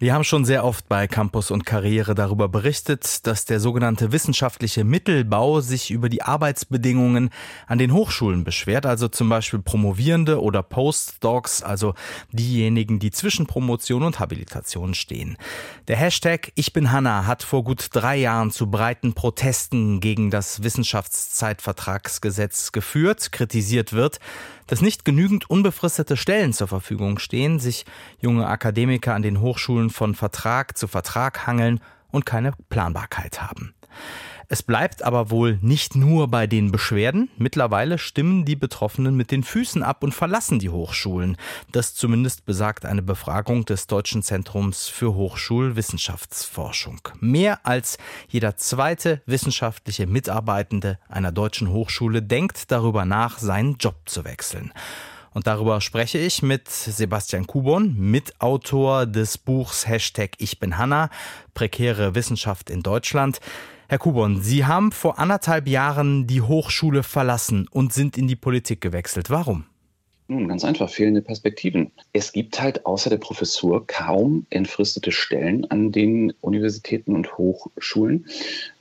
Wir haben schon sehr oft bei Campus und Karriere darüber berichtet, dass der sogenannte wissenschaftliche Mittelbau sich über die Arbeitsbedingungen an den Hochschulen beschwert, also zum Beispiel Promovierende oder Postdocs, also diejenigen, die zwischen Promotion und Habilitation stehen. Der Hashtag Ich bin Hanna hat vor gut drei Jahren zu breiten Protesten gegen das Wissenschaftszeitvertragsgesetz geführt. Kritisiert wird, dass nicht genügend unbefristete Stellen zur Verfügung stehen, sich junge Akademiker an den Hochschulen von Vertrag zu Vertrag hangeln und keine Planbarkeit haben. Es bleibt aber wohl nicht nur bei den Beschwerden. Mittlerweile stimmen die Betroffenen mit den Füßen ab und verlassen die Hochschulen. Das zumindest besagt eine Befragung des Deutschen Zentrums für Hochschulwissenschaftsforschung. Mehr als jeder zweite wissenschaftliche Mitarbeitende einer deutschen Hochschule denkt darüber nach, seinen Job zu wechseln. Und darüber spreche ich mit Sebastian Kubon, Mitautor des Buchs Hashtag Ich bin Hanna, prekäre Wissenschaft in Deutschland. Herr Kubon, Sie haben vor anderthalb Jahren die Hochschule verlassen und sind in die Politik gewechselt. Warum? Nun, ganz einfach, fehlende Perspektiven. Es gibt halt außer der Professur kaum entfristete Stellen an den Universitäten und Hochschulen.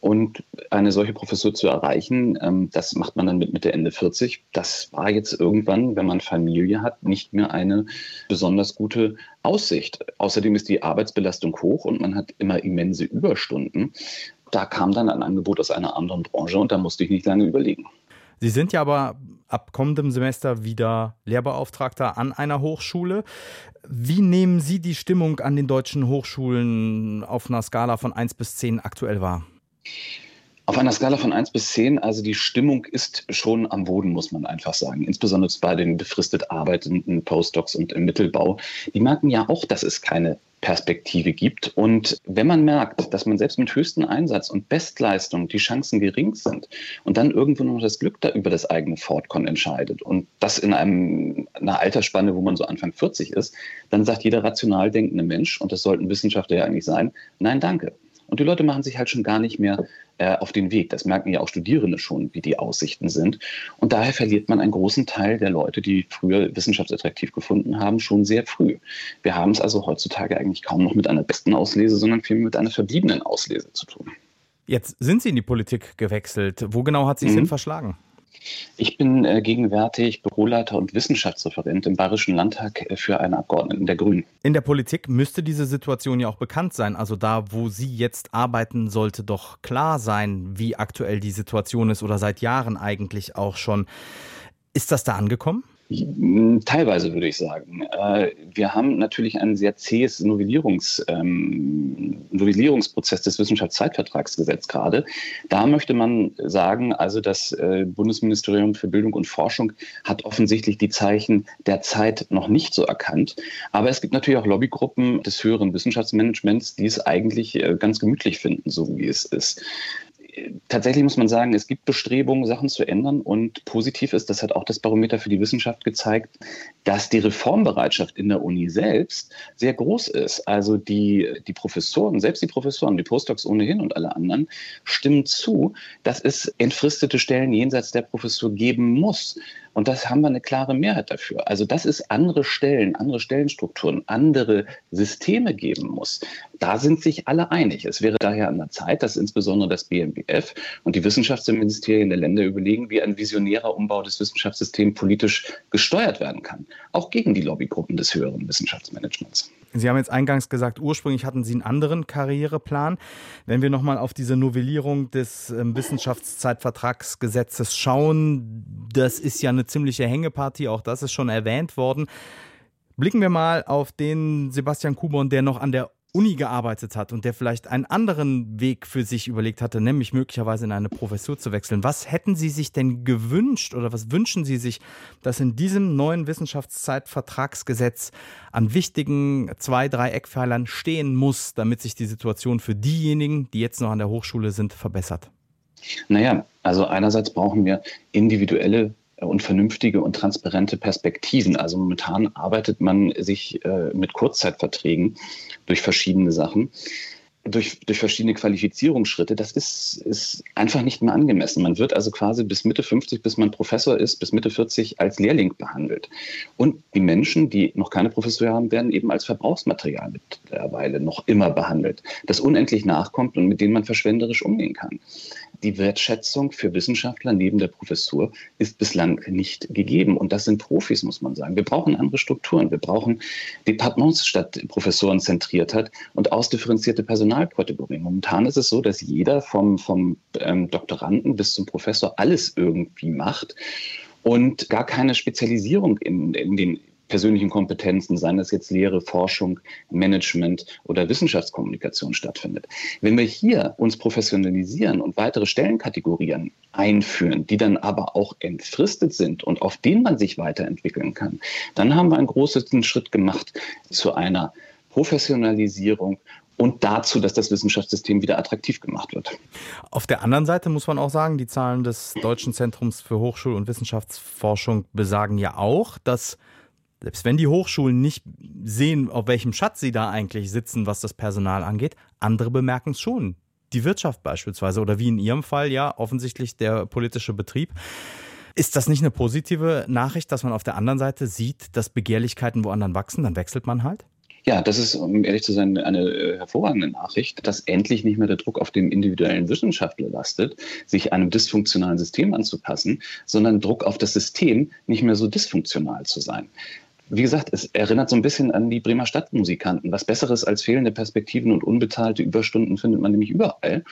Und eine solche Professur zu erreichen, ähm, das macht man dann mit Mitte, Ende 40. Das war jetzt irgendwann, wenn man Familie hat, nicht mehr eine besonders gute Aussicht. Außerdem ist die Arbeitsbelastung hoch und man hat immer immense Überstunden da kam dann ein Angebot aus einer anderen Branche und da musste ich nicht lange überlegen. Sie sind ja aber ab kommendem Semester wieder Lehrbeauftragter an einer Hochschule. Wie nehmen Sie die Stimmung an den deutschen Hochschulen auf einer Skala von 1 bis 10 aktuell wahr? Auf einer Skala von 1 bis 10, also die Stimmung ist schon am Boden, muss man einfach sagen. Insbesondere bei den befristet arbeitenden Postdocs und im Mittelbau. Die merken ja auch, dass es keine Perspektive gibt. Und wenn man merkt, dass man selbst mit höchstem Einsatz und Bestleistung die Chancen gering sind und dann irgendwo noch das Glück da über das eigene Fortcon entscheidet und das in einem, einer Altersspanne, wo man so Anfang 40 ist, dann sagt jeder rational denkende Mensch, und das sollten Wissenschaftler ja eigentlich sein, nein, danke. Und die Leute machen sich halt schon gar nicht mehr äh, auf den Weg. Das merken ja auch Studierende schon, wie die Aussichten sind. Und daher verliert man einen großen Teil der Leute, die früher wissenschaftsattraktiv gefunden haben, schon sehr früh. Wir haben es also heutzutage eigentlich kaum noch mit einer besten Auslese, sondern vielmehr mit einer verbliebenen Auslese zu tun. Jetzt sind Sie in die Politik gewechselt. Wo genau hat sich mhm. hin verschlagen? Ich bin äh, gegenwärtig Büroleiter und Wissenschaftsreferent im Bayerischen Landtag äh, für eine Abgeordneten der Grünen. In der Politik müsste diese Situation ja auch bekannt sein. Also da, wo sie jetzt arbeiten, sollte doch klar sein, wie aktuell die Situation ist oder seit Jahren eigentlich auch schon. Ist das da angekommen? Teilweise würde ich sagen. Äh, wir haben natürlich ein sehr zähes Novellierungs, ähm, Novellierungsprozess des Wissenschaftszeitvertragsgesetzes gerade. Da möchte man sagen, also das äh, Bundesministerium für Bildung und Forschung hat offensichtlich die Zeichen der Zeit noch nicht so erkannt. Aber es gibt natürlich auch Lobbygruppen des höheren Wissenschaftsmanagements, die es eigentlich äh, ganz gemütlich finden, so wie es ist tatsächlich muss man sagen, es gibt Bestrebungen, Sachen zu ändern. Und positiv ist, das hat auch das Barometer für die Wissenschaft gezeigt, dass die Reformbereitschaft in der Uni selbst sehr groß ist. Also die, die Professoren, selbst die Professoren, die Postdocs ohnehin und alle anderen, stimmen zu, dass es entfristete Stellen jenseits der Professur geben muss. Und das haben wir eine klare Mehrheit dafür. Also, dass es andere Stellen, andere Stellenstrukturen, andere Systeme geben muss, da sind sich alle einig. Es wäre daher an der Zeit, dass insbesondere das BMBF und die Wissenschaftsministerien der Länder überlegen, wie ein visionärer Umbau des Wissenschaftssystems politisch gesteuert werden kann. Auch gegen die Lobbygruppen des höheren Wissenschaftsmanagements. Sie haben jetzt eingangs gesagt, ursprünglich hatten Sie einen anderen Karriereplan. Wenn wir nochmal auf diese Novellierung des ähm, Wissenschaftszeitvertragsgesetzes schauen, das ist ja eine ziemliche Hängepartie, auch das ist schon erwähnt worden. Blicken wir mal auf den Sebastian Kubon, der noch an der Uni gearbeitet hat und der vielleicht einen anderen Weg für sich überlegt hatte, nämlich möglicherweise in eine Professur zu wechseln. Was hätten Sie sich denn gewünscht oder was wünschen Sie sich, dass in diesem neuen Wissenschaftszeitvertragsgesetz an wichtigen zwei, drei Eckpfeilern stehen muss, damit sich die Situation für diejenigen, die jetzt noch an der Hochschule sind, verbessert? Naja, also einerseits brauchen wir individuelle und vernünftige und transparente Perspektiven. Also momentan arbeitet man sich äh, mit Kurzzeitverträgen durch verschiedene Sachen. Durch, durch verschiedene Qualifizierungsschritte, das ist, ist einfach nicht mehr angemessen. Man wird also quasi bis Mitte 50, bis man Professor ist, bis Mitte 40 als Lehrling behandelt. Und die Menschen, die noch keine Professur haben, werden eben als Verbrauchsmaterial mittlerweile noch immer behandelt, das unendlich nachkommt und mit denen man verschwenderisch umgehen kann. Die Wertschätzung für Wissenschaftler neben der Professur ist bislang nicht gegeben. Und das sind Profis, muss man sagen. Wir brauchen andere Strukturen. Wir brauchen Departements statt Professorenzentriertheit und ausdifferenzierte Personalkategorien. Momentan ist es so, dass jeder vom, vom ähm, Doktoranden bis zum Professor alles irgendwie macht und gar keine Spezialisierung in, in den persönlichen Kompetenzen, seien das jetzt Lehre, Forschung, Management oder Wissenschaftskommunikation stattfindet. Wenn wir hier uns professionalisieren und weitere Stellenkategorien einführen, die dann aber auch entfristet sind und auf denen man sich weiterentwickeln kann, dann haben wir einen großen Schritt gemacht zu einer Professionalisierung und dazu, dass das Wissenschaftssystem wieder attraktiv gemacht wird. Auf der anderen Seite muss man auch sagen, die Zahlen des Deutschen Zentrums für Hochschul- und Wissenschaftsforschung besagen ja auch, dass selbst wenn die Hochschulen nicht sehen, auf welchem Schatz sie da eigentlich sitzen, was das Personal angeht, andere bemerken es schon. Die Wirtschaft beispielsweise oder wie in Ihrem Fall ja offensichtlich der politische Betrieb. Ist das nicht eine positive Nachricht, dass man auf der anderen Seite sieht, dass Begehrlichkeiten woanders wachsen? Dann wechselt man halt? Ja, das ist, um ehrlich zu sein, eine äh, hervorragende Nachricht, dass endlich nicht mehr der Druck auf den individuellen Wissenschaftler lastet, sich einem dysfunktionalen System anzupassen, sondern Druck auf das System, nicht mehr so dysfunktional zu sein wie gesagt, es erinnert so ein bisschen an die Bremer Stadtmusikanten. Was Besseres als fehlende Perspektiven und unbezahlte Überstunden findet man nämlich überall.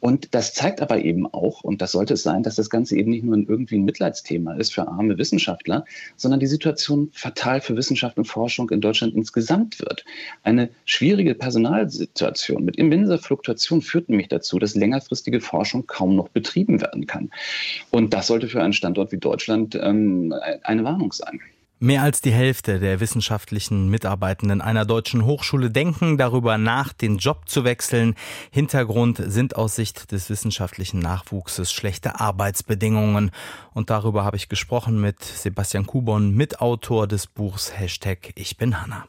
Und das zeigt aber eben auch, und das sollte es sein, dass das Ganze eben nicht nur irgendwie ein Mitleidsthema ist für arme Wissenschaftler, sondern die Situation fatal für Wissenschaft und Forschung in Deutschland insgesamt wird. Eine schwierige Personalsituation mit immenser Fluktuation führt nämlich dazu, dass längerfristige Forschung kaum noch betrieben werden kann. Und das sollte für einen Standort wie Deutschland ähm, eine Warnung sein. Mehr als die Hälfte der wissenschaftlichen Mitarbeitenden einer deutschen Hochschule denken darüber nach, den Job zu wechseln. Hintergrund sind aus Sicht des wissenschaftlichen Nachwuchses schlechte Arbeitsbedingungen. Und darüber habe ich gesprochen mit Sebastian Kubon, Mitautor des Buchs Hashtag Ich bin Hanna.